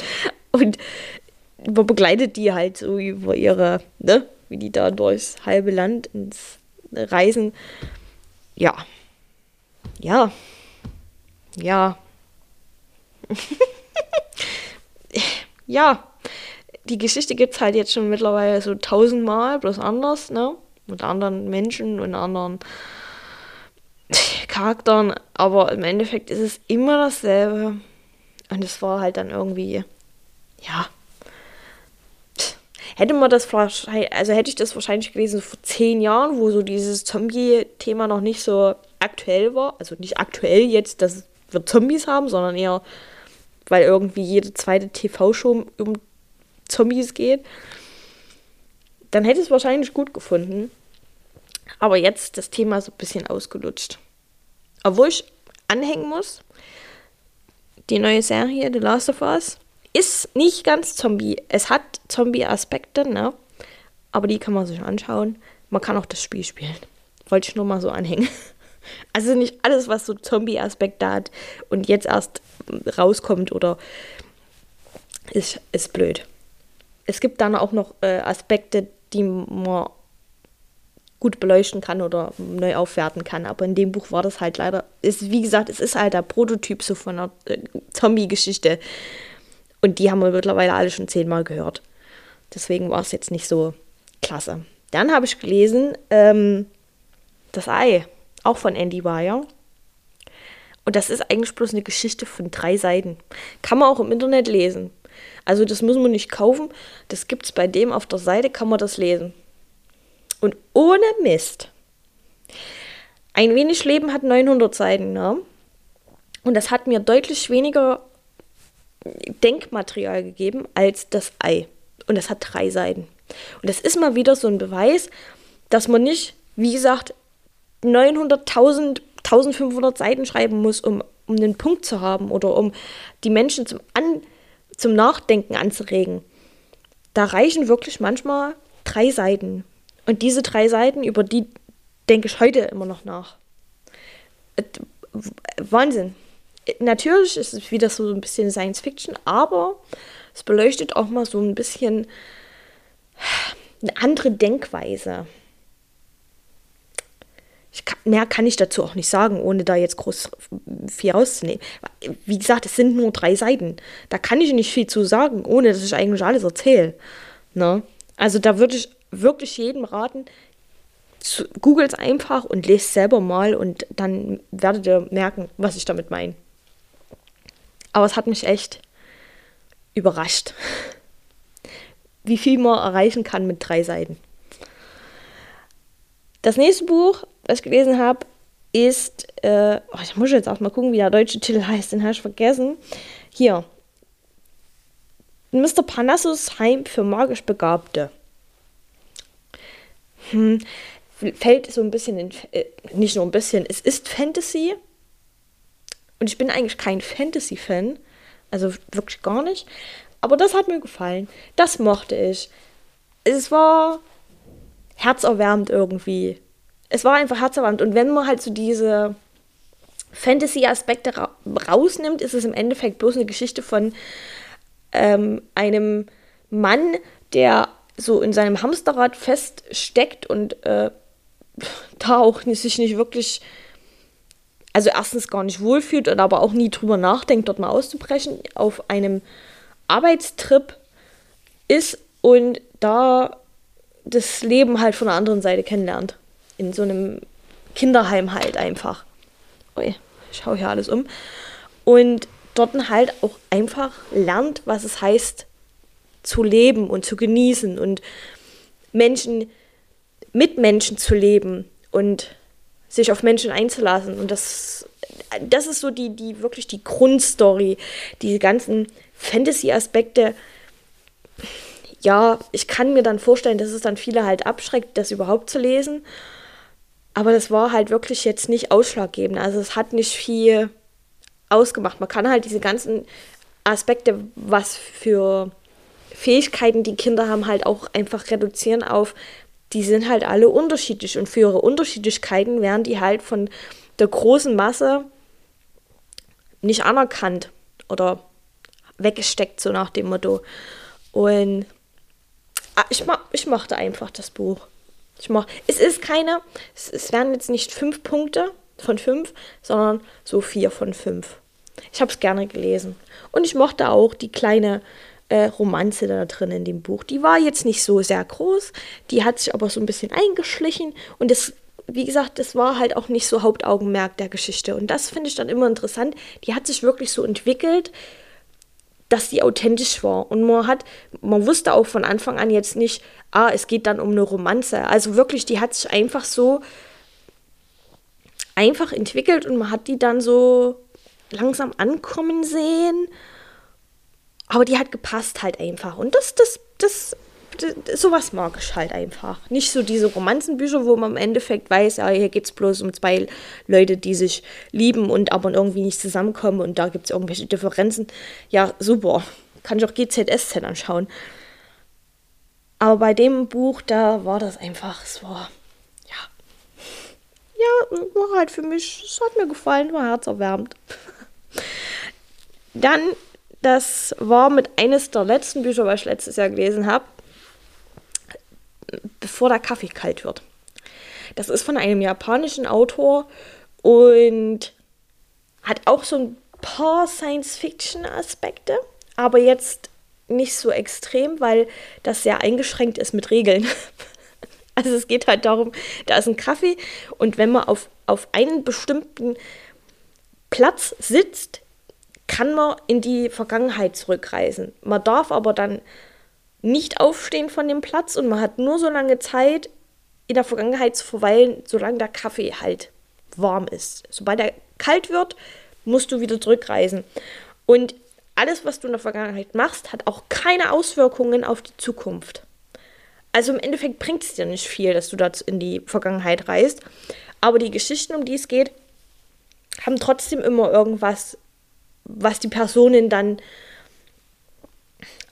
Und man begleitet die halt so über ihre, ne, wie die da durchs halbe Land ins Reisen. Ja. Ja. Ja. [laughs] ja, die Geschichte gibt es halt jetzt schon mittlerweile so tausendmal, bloß anders, ne? Mit anderen Menschen und anderen Charakteren, aber im Endeffekt ist es immer dasselbe. Und es war halt dann irgendwie, ja. Hätte man das also hätte ich das wahrscheinlich gelesen vor zehn Jahren, wo so dieses Zombie-Thema noch nicht so aktuell war. Also nicht aktuell jetzt, dass wir Zombies haben, sondern eher weil irgendwie jede zweite TV-Show um Zombies geht, dann hätte ich es wahrscheinlich gut gefunden. Aber jetzt das Thema so ein bisschen ausgelutscht. Obwohl ich anhängen muss, die neue Serie The Last of Us ist nicht ganz Zombie. Es hat Zombie-Aspekte, ne? Aber die kann man sich anschauen. Man kann auch das Spiel spielen. Wollte ich nur mal so anhängen. [laughs] Also nicht alles, was so Zombie-Aspekte hat und jetzt erst rauskommt oder ist, ist blöd. Es gibt dann auch noch äh, Aspekte, die man gut beleuchten kann oder neu aufwerten kann. Aber in dem Buch war das halt leider, ist, wie gesagt, es ist halt der Prototyp so von einer äh, Zombie-Geschichte. Und die haben wir mittlerweile alle schon zehnmal gehört. Deswegen war es jetzt nicht so klasse. Dann habe ich gelesen, ähm, das Ei auch von Andy Weir. Und das ist eigentlich bloß eine Geschichte von drei Seiten. Kann man auch im Internet lesen. Also das muss man nicht kaufen. Das gibt es bei dem auf der Seite, kann man das lesen. Und ohne Mist. Ein wenig Leben hat 900 Seiten. Ne? Und das hat mir deutlich weniger Denkmaterial gegeben als das Ei. Und das hat drei Seiten. Und das ist mal wieder so ein Beweis, dass man nicht, wie gesagt, 900.000, 1500 Seiten schreiben muss, um, um einen Punkt zu haben oder um die Menschen zum, An, zum Nachdenken anzuregen. Da reichen wirklich manchmal drei Seiten. Und diese drei Seiten, über die denke ich heute immer noch nach. Wahnsinn. Natürlich ist es wieder so ein bisschen Science Fiction, aber es beleuchtet auch mal so ein bisschen eine andere Denkweise kann, mehr kann ich dazu auch nicht sagen, ohne da jetzt groß viel rauszunehmen. Wie gesagt, es sind nur drei Seiten. Da kann ich nicht viel zu sagen, ohne dass ich eigentlich alles erzähle. Ne? Also da würde ich wirklich jedem raten, googelt es einfach und lest selber mal und dann werdet ihr merken, was ich damit meine. Aber es hat mich echt überrascht, wie viel man erreichen kann mit drei Seiten. Das nächste Buch was ich gelesen habe, ist, äh, oh, ich muss jetzt auch mal gucken, wie der deutsche Titel heißt, den habe ich vergessen. Hier. Mr. Parnassus Heim für magisch Begabte. Hm, fällt so ein bisschen in, äh, nicht nur ein bisschen, es ist Fantasy. Und ich bin eigentlich kein Fantasy-Fan. Also wirklich gar nicht. Aber das hat mir gefallen. Das mochte ich. Es war herzerwärmend irgendwie. Es war einfach herzerwärmend. Und wenn man halt so diese Fantasy-Aspekte ra rausnimmt, ist es im Endeffekt bloß eine Geschichte von ähm, einem Mann, der so in seinem Hamsterrad feststeckt und äh, [laughs] da auch sich nicht wirklich, also erstens gar nicht wohlfühlt und aber auch nie drüber nachdenkt, dort mal auszubrechen, auf einem Arbeitstrip ist und da das Leben halt von der anderen Seite kennenlernt. In so einem Kinderheim halt einfach. Ui, ich schaue hier alles um. Und dort halt auch einfach lernt, was es heißt, zu leben und zu genießen und Menschen mit Menschen zu leben und sich auf Menschen einzulassen. Und das, das ist so die, die wirklich die Grundstory. Diese ganzen Fantasy-Aspekte. Ja, ich kann mir dann vorstellen, dass es dann viele halt abschreckt, das überhaupt zu lesen. Aber das war halt wirklich jetzt nicht ausschlaggebend. Also es hat nicht viel ausgemacht. Man kann halt diese ganzen Aspekte, was für Fähigkeiten die Kinder haben, halt auch einfach reduzieren auf, die sind halt alle unterschiedlich und für ihre Unterschiedlichkeiten werden die halt von der großen Masse nicht anerkannt oder weggesteckt, so nach dem Motto. Und ah, ich, ma ich mochte einfach das Buch. Ich mach, es ist keine, es, es werden jetzt nicht fünf Punkte von fünf, sondern so vier von fünf. Ich habe es gerne gelesen. Und ich mochte auch die kleine äh, Romanze da drin in dem Buch. Die war jetzt nicht so sehr groß, die hat sich aber so ein bisschen eingeschlichen und das, wie gesagt, das war halt auch nicht so Hauptaugenmerk der Geschichte. Und das finde ich dann immer interessant. Die hat sich wirklich so entwickelt, dass die authentisch war. Und man hat, man wusste auch von Anfang an jetzt nicht, ah, es geht dann um eine Romanze. Also wirklich, die hat sich einfach so einfach entwickelt und man hat die dann so langsam ankommen sehen. Aber die hat gepasst halt einfach. Und das, das, das, das, sowas mag ich halt einfach. Nicht so diese Romanzenbücher, wo man im Endeffekt weiß, ja, hier geht es bloß um zwei Leute, die sich lieben und aber irgendwie nicht zusammenkommen und da gibt es irgendwelche Differenzen. Ja, super. Kann ich auch GZSZ anschauen. Aber bei dem Buch, da war das einfach, es war, ja. Ja, war halt für mich, es hat mir gefallen, war herzerwärmend. [laughs] Dann das war mit eines der letzten Bücher, was ich letztes Jahr gelesen habe, bevor der Kaffee kalt wird. Das ist von einem japanischen Autor und hat auch so ein paar Science-Fiction-Aspekte, aber jetzt nicht so extrem, weil das sehr eingeschränkt ist mit Regeln. [laughs] Also es geht halt darum, da ist ein Kaffee und wenn man auf, auf einen bestimmten Platz sitzt, kann man in die Vergangenheit zurückreisen. Man darf aber dann nicht aufstehen von dem Platz und man hat nur so lange Zeit, in der Vergangenheit zu verweilen, solange der Kaffee halt warm ist. Sobald er kalt wird, musst du wieder zurückreisen. Und alles, was du in der Vergangenheit machst, hat auch keine Auswirkungen auf die Zukunft. Also im Endeffekt bringt es dir nicht viel, dass du da in die Vergangenheit reist. Aber die Geschichten, um die es geht, haben trotzdem immer irgendwas was die Personen dann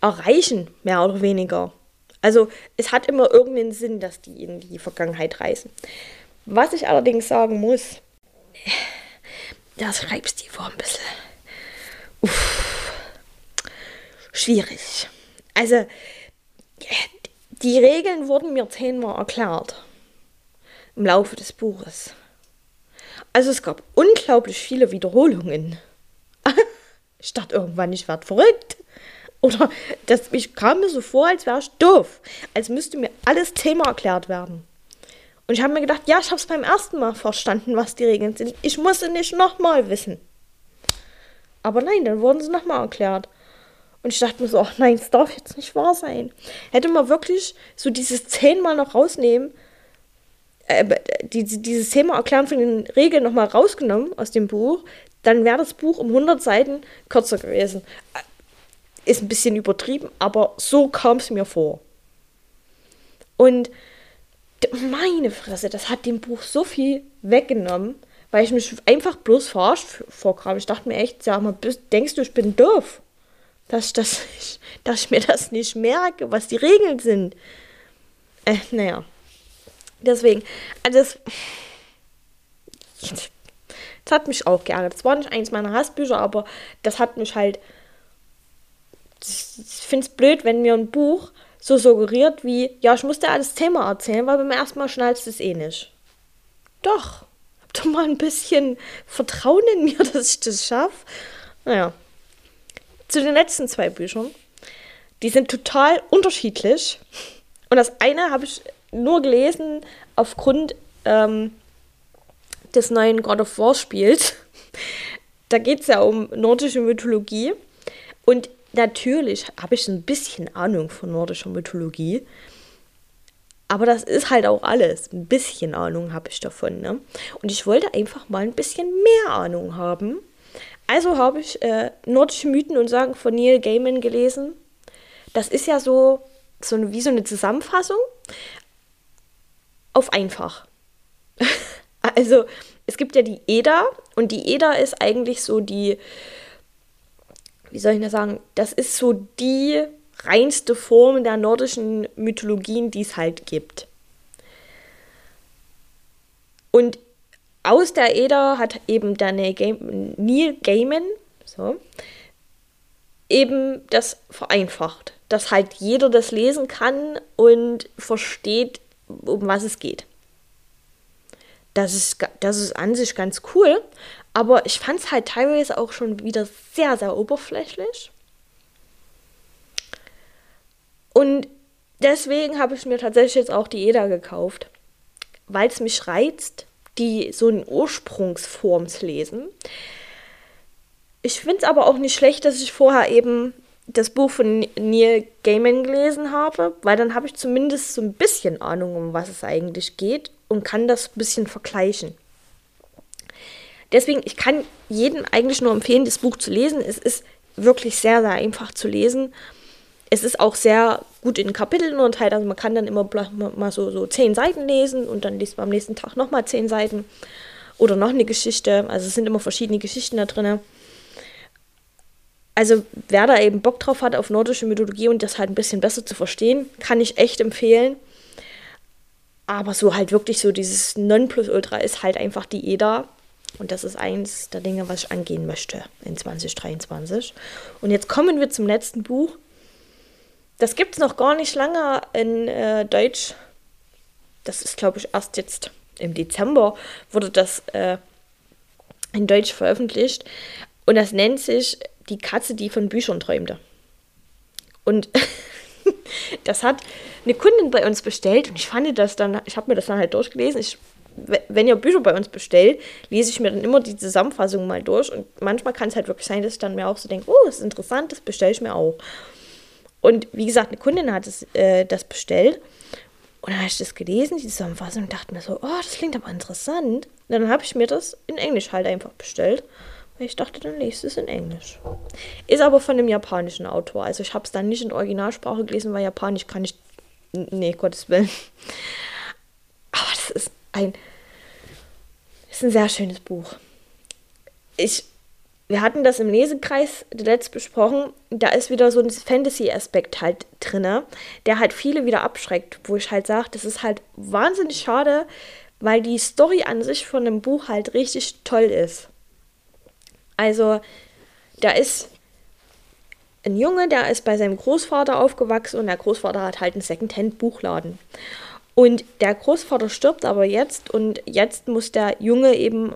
erreichen, mehr oder weniger. Also es hat immer irgendeinen Sinn, dass die in die Vergangenheit reisen. Was ich allerdings sagen muss, das Schreibstil war ein bisschen uff, schwierig. Also die Regeln wurden mir zehnmal erklärt im Laufe des Buches. Also es gab unglaublich viele Wiederholungen. Ich dachte irgendwann, ich werde verrückt. Oder das, ich kam mir so vor, als wäre ich doof. Als müsste mir alles Thema erklärt werden. Und ich habe mir gedacht, ja, ich habe es beim ersten Mal verstanden, was die Regeln sind. Ich muss es nicht nochmal wissen. Aber nein, dann wurden sie nochmal erklärt. Und ich dachte mir so, ach nein, es darf jetzt nicht wahr sein. Hätte man wirklich so dieses zehnmal noch rausnehmen, äh, die, dieses Thema Erklären von den Regeln nochmal rausgenommen aus dem Buch, dann wäre das Buch um 100 Seiten kürzer gewesen. Äh, ist ein bisschen übertrieben, aber so kam es mir vor. Und meine Fresse, das hat dem Buch so viel weggenommen, weil ich mich einfach bloß verarscht vorkam. Ich dachte mir echt, sag mal, denkst du, ich bin doof? Dass ich, das, dass ich mir das nicht merke, was die Regeln sind. Äh, naja. Deswegen, also das, das hat mich auch geärgert. Das war nicht eins meiner Hassbücher, aber das hat mich halt. Ich finde es blöd, wenn mir ein Buch so suggeriert wie, ja, ich muss dir alles Thema erzählen, weil beim ersten Mal schnallst du es eh nicht. Doch, hab doch mal ein bisschen Vertrauen in mir, [laughs] dass ich das schaffe. Naja. Zu den letzten zwei Büchern. Die sind total unterschiedlich. Und das eine habe ich nur gelesen aufgrund ähm, des neuen God of War Spiels. Da geht es ja um nordische Mythologie. Und natürlich habe ich ein bisschen Ahnung von nordischer Mythologie. Aber das ist halt auch alles. Ein bisschen Ahnung habe ich davon. Ne? Und ich wollte einfach mal ein bisschen mehr Ahnung haben. Also habe ich äh, nordische Mythen und Sagen von Neil Gaiman gelesen. Das ist ja so, so wie so eine Zusammenfassung auf einfach. [laughs] also es gibt ja die Eda und die Eda ist eigentlich so die, wie soll ich das sagen, das ist so die reinste Form der nordischen Mythologien, die es halt gibt. Und aus der Eda hat eben der Neil Gaiman so, eben das vereinfacht, dass halt jeder das lesen kann und versteht, um was es geht. Das ist, das ist an sich ganz cool, aber ich fand es halt teilweise auch schon wieder sehr, sehr oberflächlich. Und deswegen habe ich mir tatsächlich jetzt auch die EDA gekauft, weil es mich reizt, die so in Ursprungsform zu lesen. Ich finde es aber auch nicht schlecht, dass ich vorher eben das Buch von Neil Gaiman gelesen habe, weil dann habe ich zumindest so ein bisschen Ahnung, um was es eigentlich geht und kann das ein bisschen vergleichen. Deswegen, ich kann jedem eigentlich nur empfehlen, das Buch zu lesen. Es ist wirklich sehr, sehr einfach zu lesen. Es ist auch sehr gut in Kapiteln unterteilt. Also man kann dann immer mal so, so zehn Seiten lesen und dann liest man am nächsten Tag nochmal zehn Seiten. Oder noch eine Geschichte. Also es sind immer verschiedene Geschichten da drin. Also wer da eben Bock drauf hat auf nordische Mythologie und das halt ein bisschen besser zu verstehen, kann ich echt empfehlen. Aber so halt wirklich so dieses Nonplusultra ist halt einfach die EDA. Und das ist eins der Dinge, was ich angehen möchte in 2023. Und jetzt kommen wir zum letzten Buch. Das gibt es noch gar nicht lange in äh, Deutsch. Das ist, glaube ich, erst jetzt im Dezember wurde das äh, in Deutsch veröffentlicht. Und das nennt sich Die Katze, die von Büchern träumte. Und [laughs] [laughs] das hat eine Kundin bei uns bestellt und ich fand das dann, ich habe mir das dann halt durchgelesen. Ich wenn ihr Bücher bei uns bestellt, lese ich mir dann immer die Zusammenfassung mal durch. Und manchmal kann es halt wirklich sein, dass ich dann mir auch so denke, oh, das ist interessant, das bestelle ich mir auch. Und wie gesagt, eine Kundin hat es, äh, das bestellt. Und dann habe ich das gelesen, die Zusammenfassung, und dachte mir so, oh, das klingt aber interessant. Und dann habe ich mir das in Englisch halt einfach bestellt. Ich dachte, dann lese es in Englisch. Ist aber von einem japanischen Autor. Also ich habe es dann nicht in Originalsprache gelesen, weil Japanisch kann ich. Nee, Gottes Willen. Aber das ist ein ist ein sehr schönes Buch. Ich, wir hatten das im Lesekreis letzt besprochen. Da ist wieder so ein Fantasy-Aspekt halt drin, der halt viele wieder abschreckt, wo ich halt sage, das ist halt wahnsinnig schade, weil die Story an sich von dem Buch halt richtig toll ist. Also, da ist ein Junge, der ist bei seinem Großvater aufgewachsen und der Großvater hat halt einen Secondhand-Buchladen. Und der Großvater stirbt aber jetzt und jetzt muss der Junge eben,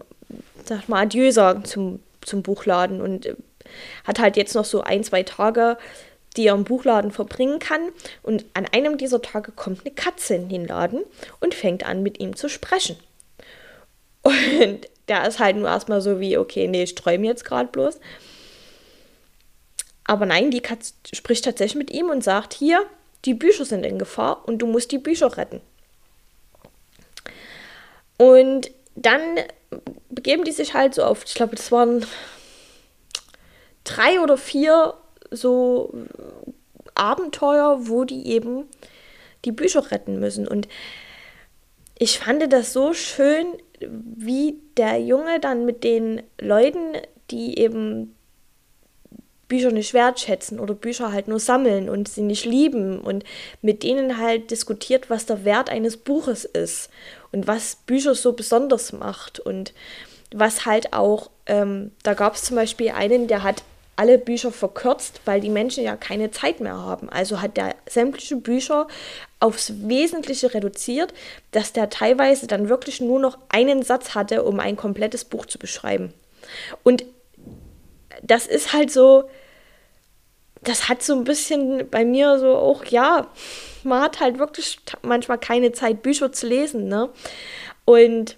sag mal, Adieu sagen zum, zum Buchladen und äh, hat halt jetzt noch so ein, zwei Tage, die er im Buchladen verbringen kann. Und an einem dieser Tage kommt eine Katze in den Laden und fängt an, mit ihm zu sprechen. [laughs] Und der ist halt nur erstmal so wie, okay, nee, ich träume jetzt gerade bloß. Aber nein, die Katze spricht tatsächlich mit ihm und sagt, hier, die Bücher sind in Gefahr und du musst die Bücher retten. Und dann begeben die sich halt so auf, ich glaube, das waren drei oder vier so Abenteuer, wo die eben die Bücher retten müssen. Und ich fand das so schön, wie der Junge dann mit den Leuten, die eben Bücher nicht wertschätzen oder Bücher halt nur sammeln und sie nicht lieben und mit denen halt diskutiert, was der Wert eines Buches ist und was Bücher so besonders macht und was halt auch, ähm, da gab es zum Beispiel einen, der hat alle Bücher verkürzt, weil die Menschen ja keine Zeit mehr haben. Also hat der sämtliche Bücher aufs Wesentliche reduziert, dass der teilweise dann wirklich nur noch einen Satz hatte, um ein komplettes Buch zu beschreiben. Und das ist halt so, das hat so ein bisschen bei mir so auch, ja, man hat halt wirklich manchmal keine Zeit, Bücher zu lesen, ne? Und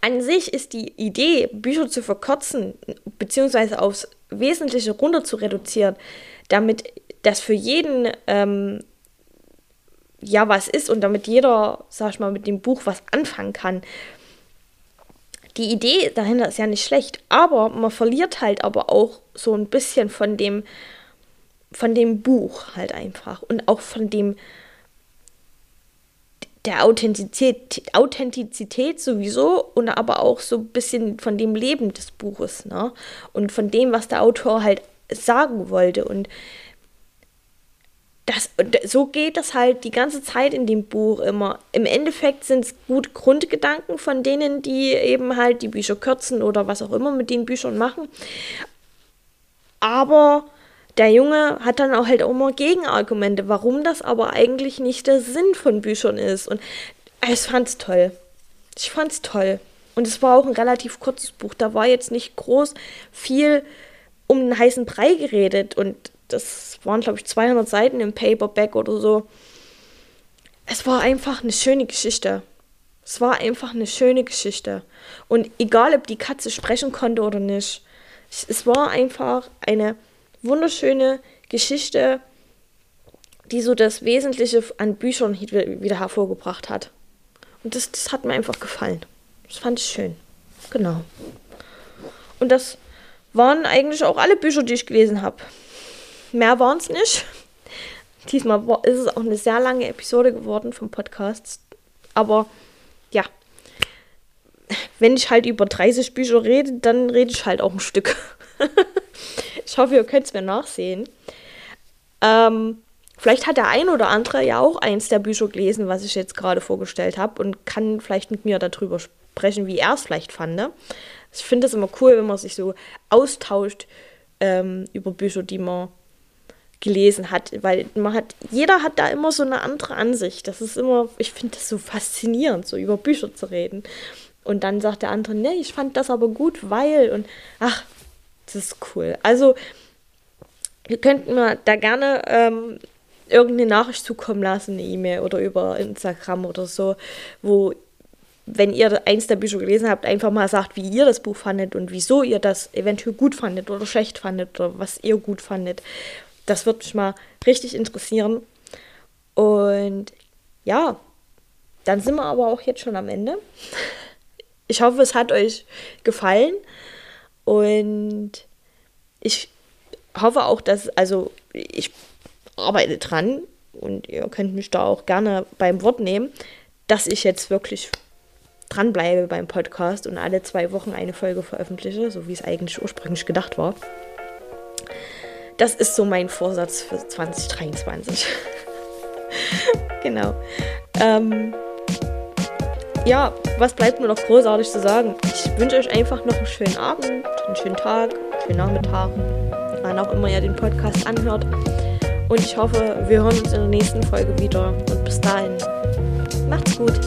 an sich ist die Idee, Bücher zu verkürzen, beziehungsweise aufs Wesentliche runter zu reduzieren, damit das für jeden ähm, ja was ist und damit jeder, sag ich mal, mit dem Buch was anfangen kann. Die Idee dahinter ist ja nicht schlecht, aber man verliert halt aber auch so ein bisschen von dem, von dem Buch halt einfach und auch von dem der Authentizität, Authentizität sowieso und aber auch so ein bisschen von dem Leben des Buches, ne? Und von dem, was der Autor halt sagen wollte. Und das, so geht das halt die ganze Zeit in dem Buch immer. Im Endeffekt sind es gut Grundgedanken von denen, die eben halt die Bücher kürzen oder was auch immer mit den Büchern machen. Aber der Junge hat dann auch halt auch immer Gegenargumente, warum das aber eigentlich nicht der Sinn von Büchern ist. Und ich fand's toll. Ich fand's toll. Und es war auch ein relativ kurzes Buch. Da war jetzt nicht groß viel um den heißen Brei geredet. Und das waren, glaube ich, 200 Seiten im Paperback oder so. Es war einfach eine schöne Geschichte. Es war einfach eine schöne Geschichte. Und egal, ob die Katze sprechen konnte oder nicht, es war einfach eine wunderschöne Geschichte, die so das Wesentliche an Büchern wieder hervorgebracht hat. Und das, das hat mir einfach gefallen. Das fand ich schön. Genau. Und das waren eigentlich auch alle Bücher, die ich gelesen habe. Mehr waren es nicht. Diesmal ist es auch eine sehr lange Episode geworden vom Podcast. Aber ja, wenn ich halt über 30 Bücher rede, dann rede ich halt auch ein Stück. [laughs] Ich hoffe, ihr könnt es mir nachsehen. Ähm, vielleicht hat der ein oder andere ja auch eins der Bücher gelesen, was ich jetzt gerade vorgestellt habe und kann vielleicht mit mir darüber sprechen, wie er es vielleicht fand. Ne? Ich finde es immer cool, wenn man sich so austauscht ähm, über Bücher, die man gelesen hat, weil man hat, jeder hat da immer so eine andere Ansicht. Das ist immer, ich finde das so faszinierend, so über Bücher zu reden. Und dann sagt der andere, nee, ich fand das aber gut, weil und ach, das ist cool. Also, ihr könnt mir da gerne ähm, irgendeine Nachricht zukommen lassen, eine E-Mail oder über Instagram oder so, wo, wenn ihr eins der Bücher gelesen habt, einfach mal sagt, wie ihr das Buch fandet und wieso ihr das eventuell gut fandet oder schlecht fandet oder was ihr gut fandet. Das würde mich mal richtig interessieren. Und ja, dann sind wir aber auch jetzt schon am Ende. [laughs] Ich hoffe, es hat euch gefallen. Und ich hoffe auch, dass, also ich arbeite dran und ihr könnt mich da auch gerne beim Wort nehmen, dass ich jetzt wirklich dranbleibe beim Podcast und alle zwei Wochen eine Folge veröffentliche, so wie es eigentlich ursprünglich gedacht war. Das ist so mein Vorsatz für 2023. [laughs] genau. Ähm, ja, was bleibt mir noch großartig zu sagen? Ich wünsche euch einfach noch einen schönen Abend, einen schönen Tag, einen schönen Nachmittag, wann auch immer ihr den Podcast anhört. Und ich hoffe, wir hören uns in der nächsten Folge wieder. Und bis dahin, macht's gut.